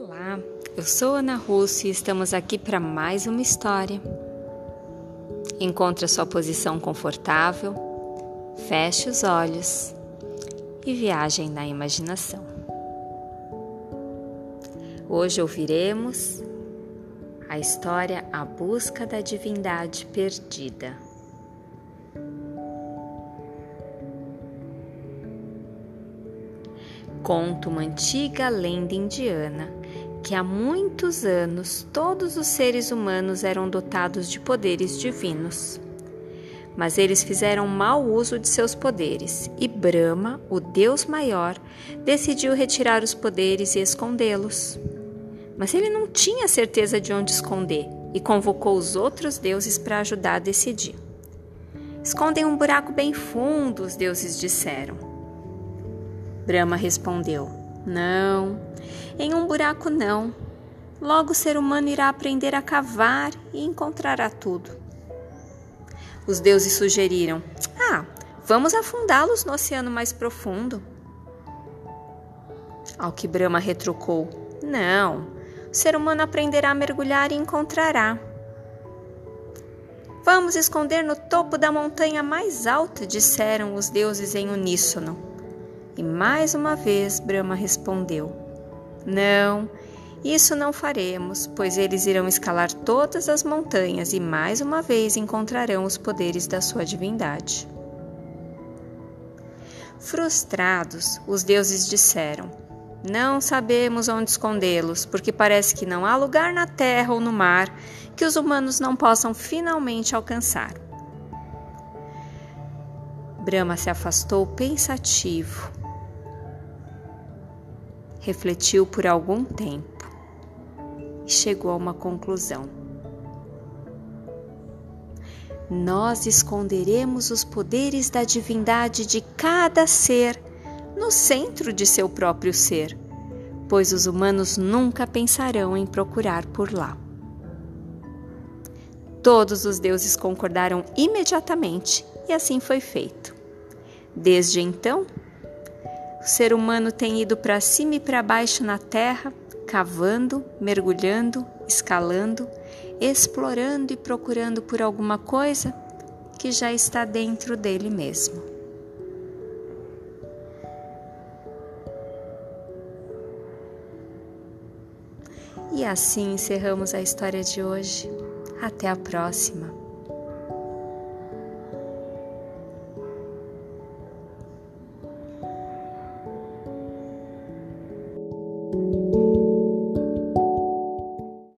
Olá, eu sou Ana Russo e estamos aqui para mais uma história. Encontre a sua posição confortável, feche os olhos e viajem na imaginação. Hoje ouviremos a história A Busca da Divindade Perdida. Conta uma antiga lenda indiana que há muitos anos todos os seres humanos eram dotados de poderes divinos. Mas eles fizeram mau uso de seus poderes e Brahma, o Deus maior, decidiu retirar os poderes e escondê-los. Mas ele não tinha certeza de onde esconder e convocou os outros deuses para ajudar a decidir. Escondem um buraco bem fundo, os deuses disseram. Brahma respondeu: Não, em um buraco não. Logo o ser humano irá aprender a cavar e encontrará tudo. Os deuses sugeriram: Ah, vamos afundá-los no oceano mais profundo. Ao que Brahma retrucou: Não, o ser humano aprenderá a mergulhar e encontrará. Vamos esconder no topo da montanha mais alta, disseram os deuses em uníssono. E mais uma vez Brahma respondeu: Não, isso não faremos, pois eles irão escalar todas as montanhas e mais uma vez encontrarão os poderes da sua divindade. Frustrados, os deuses disseram: Não sabemos onde escondê-los, porque parece que não há lugar na terra ou no mar que os humanos não possam finalmente alcançar. Brahma se afastou pensativo. Refletiu por algum tempo e chegou a uma conclusão. Nós esconderemos os poderes da divindade de cada ser no centro de seu próprio ser, pois os humanos nunca pensarão em procurar por lá. Todos os deuses concordaram imediatamente e assim foi feito. Desde então, o ser humano tem ido para cima e para baixo na terra cavando, mergulhando, escalando, explorando e procurando por alguma coisa que já está dentro dele mesmo. E assim encerramos a história de hoje. Até a próxima!